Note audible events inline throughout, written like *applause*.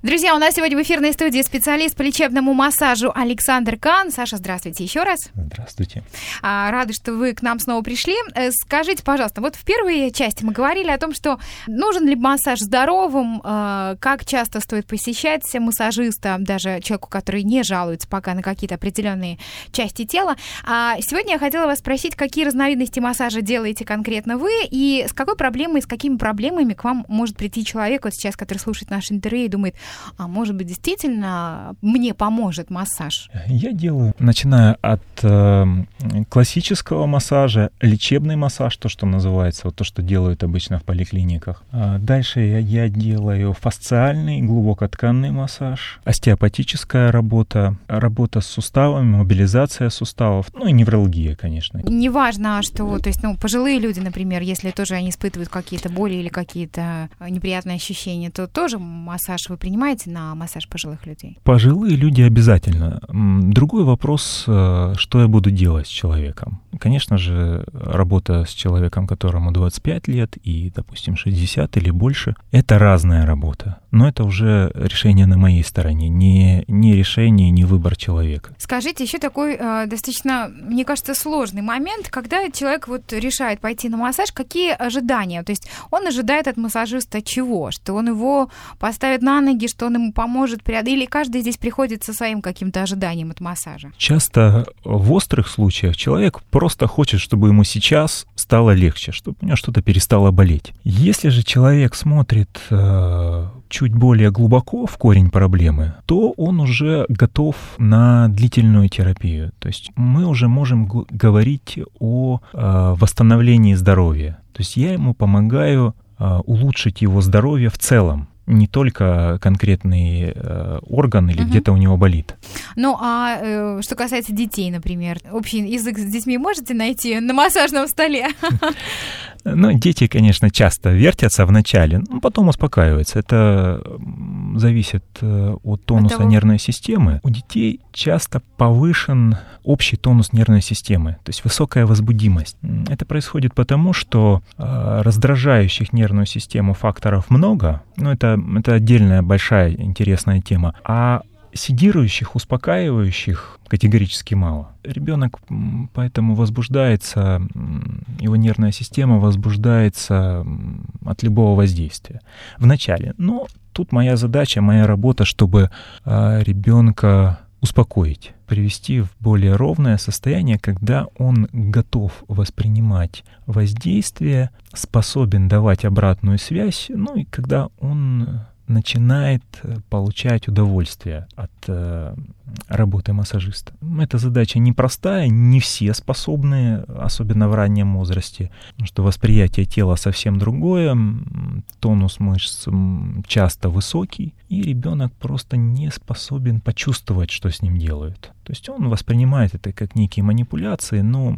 Друзья, у нас сегодня в эфирной студии специалист по лечебному массажу Александр Кан. Саша, здравствуйте еще раз. Здравствуйте. А, рады, что вы к нам снова пришли. Э, скажите, пожалуйста, вот в первой части мы говорили о том, что нужен ли массаж здоровым, э, как часто стоит посещать массажиста, даже человеку, который не жалуется пока на какие-то определенные части тела. А сегодня я хотела вас спросить, какие разновидности массажа делаете конкретно вы, и с какой проблемой, с какими проблемами к вам может прийти человек, вот сейчас, который слушает наш интервью и думает, а может быть, действительно мне поможет массаж? Я делаю, начиная от э, классического массажа, лечебный массаж, то, что называется, вот то, что делают обычно в поликлиниках. А дальше я, я делаю фасциальный, глубокотканный массаж, остеопатическая работа, работа с суставами, мобилизация суставов, ну и невралгия, конечно. Неважно, что, то есть, ну, пожилые люди, например, если тоже они испытывают какие-то боли или какие-то неприятные ощущения, то тоже массаж вы принимаете принимаете на массаж пожилых людей? Пожилые люди обязательно. Другой вопрос, э, что я буду делать с человеком. Конечно же, работа с человеком, которому 25 лет и, допустим, 60 или больше, это разная работа. Но это уже решение на моей стороне, не, не решение, не выбор человека. Скажите, еще такой э, достаточно, мне кажется, сложный момент, когда человек вот решает пойти на массаж, какие ожидания? То есть он ожидает от массажиста чего? Что он его поставит на ноги, что он ему поможет преодолеть, или каждый здесь приходит со своим каким-то ожиданием от массажа? Часто в острых случаях человек просто хочет, чтобы ему сейчас стало легче, чтобы у него что-то перестало болеть. Если же человек смотрит э, чуть более глубоко в корень проблемы, то он уже готов на длительную терапию. То есть мы уже можем говорить о э, восстановлении здоровья. То есть я ему помогаю э, улучшить его здоровье в целом не только конкретный э, орган или угу. где-то у него болит. Ну, а э, что касается детей, например, общий язык с детьми можете найти на массажном столе? *laughs* Ну, дети, конечно, часто вертятся в начале, но потом успокаиваются. Это зависит э, от тонуса от нервной системы. У детей часто повышен общий тонус нервной системы, то есть высокая возбудимость. Это происходит потому, что э, раздражающих нервную систему факторов много, но это, это отдельная большая интересная тема. А седирующих, успокаивающих категорически мало. Ребенок поэтому возбуждается, его нервная система возбуждается от любого воздействия в начале. Но тут моя задача, моя работа, чтобы а, ребенка успокоить, привести в более ровное состояние, когда он готов воспринимать воздействие, способен давать обратную связь, ну и когда он начинает э, получать удовольствие от э, работы массажиста. Эта задача непростая, не все способны, особенно в раннем возрасте, что восприятие тела совсем другое, тонус мышц часто высокий, и ребенок просто не способен почувствовать, что с ним делают. То есть он воспринимает это как некие манипуляции, но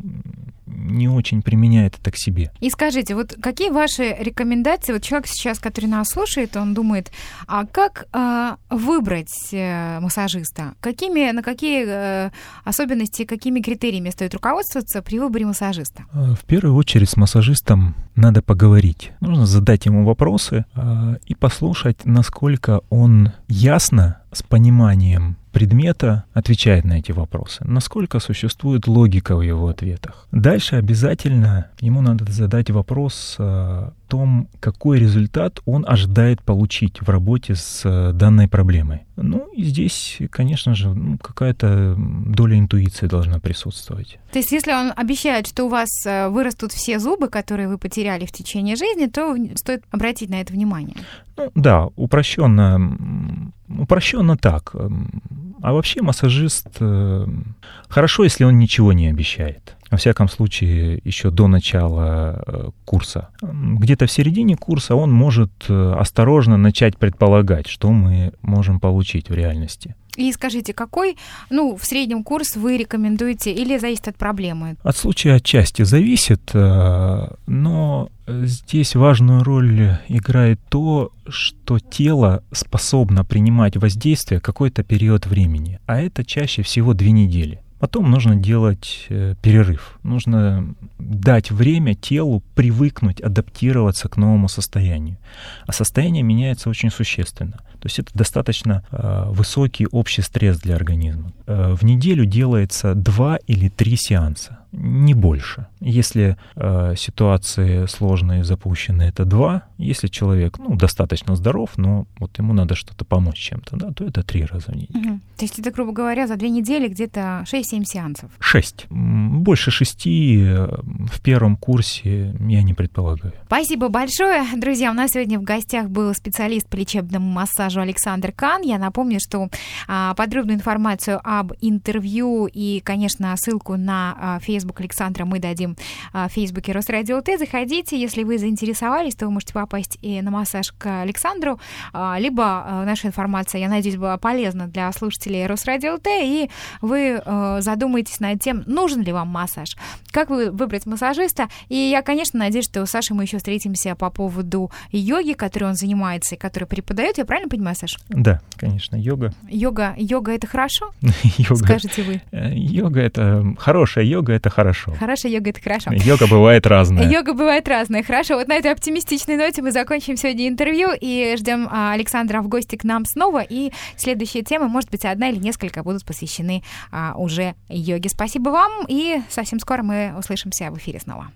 не очень применяет это к себе. И скажите, вот какие ваши рекомендации? Вот человек сейчас, который нас слушает, он думает, а как э, выбрать э, массажиста? Какими, на какие э, особенности, какими критериями стоит руководствоваться при выборе массажиста? Э, в первую очередь с массажистом надо поговорить. Нужно задать ему вопросы э, и послушать, насколько он ясно с пониманием предмета отвечает на эти вопросы, насколько существует логика в его ответах. Дальше обязательно ему надо задать вопрос о том, какой результат он ожидает получить в работе с э, данной проблемой. Ну и здесь, конечно же, ну, какая-то доля интуиции должна присутствовать. То есть если он обещает, что у вас э, вырастут все зубы, которые вы потеряли в течение жизни, то стоит обратить на это внимание. Ну, да, упрощенно, упрощенно так. А вообще массажист э, хорошо, если он ничего не обещает. Во всяком случае, еще до начала э, курса. Где-то в середине курса он может э, осторожно начать предполагать, что мы можем получить в реальности. И скажите, какой, ну, в среднем курс вы рекомендуете или зависит от проблемы? От случая отчасти зависит, но здесь важную роль играет то, что тело способно принимать воздействие какой-то период времени, а это чаще всего две недели. Потом нужно делать э, перерыв. Нужно дать время телу привыкнуть, адаптироваться к новому состоянию. А состояние меняется очень существенно. То есть это достаточно э, высокий общий стресс для организма. Э, в неделю делается два или три сеанса не больше. Если э, ситуации сложные запущены, это два. Если человек ну, достаточно здоров, но вот ему надо что-то помочь чем-то, да, то это три раза в неделю. Угу. То есть это, грубо говоря, за две недели где-то 6-7 сеансов? Шесть. Больше шести э, в первом курсе я не предполагаю. Спасибо большое. Друзья, у нас сегодня в гостях был специалист по лечебному массажу Александр Кан. Я напомню, что а, подробную информацию об интервью и, конечно, ссылку на а, Facebook Александра мы дадим а, в Фейсбуке Росрадио Т. Заходите, если вы заинтересовались, то вы можете попасть и на массаж к Александру, а, либо а, наша информация, я надеюсь, была полезна для слушателей Росрадио Т, и вы задумаетесь над тем, нужен ли вам массаж, как вы выбрать массажиста. И я, конечно, надеюсь, что с Сашей мы еще встретимся по поводу йоги, которой он занимается и который преподает. Я правильно понимаю, Саш? Да, конечно, йога. Йога, йога это хорошо? *laughs* йога. Скажите вы. Э, йога это хорошая йога, это хорошо. Хорошая йога это хорошо. Йога бывает разная. Йога бывает разная. Хорошо, вот на этой оптимистичной ноте мы закончим сегодня интервью и ждем а, Александра в гости к нам снова. И следующие темы, может быть, одна или несколько будут посвящены а, уже йоге. Спасибо вам и совсем скоро мы услышимся в эфире снова.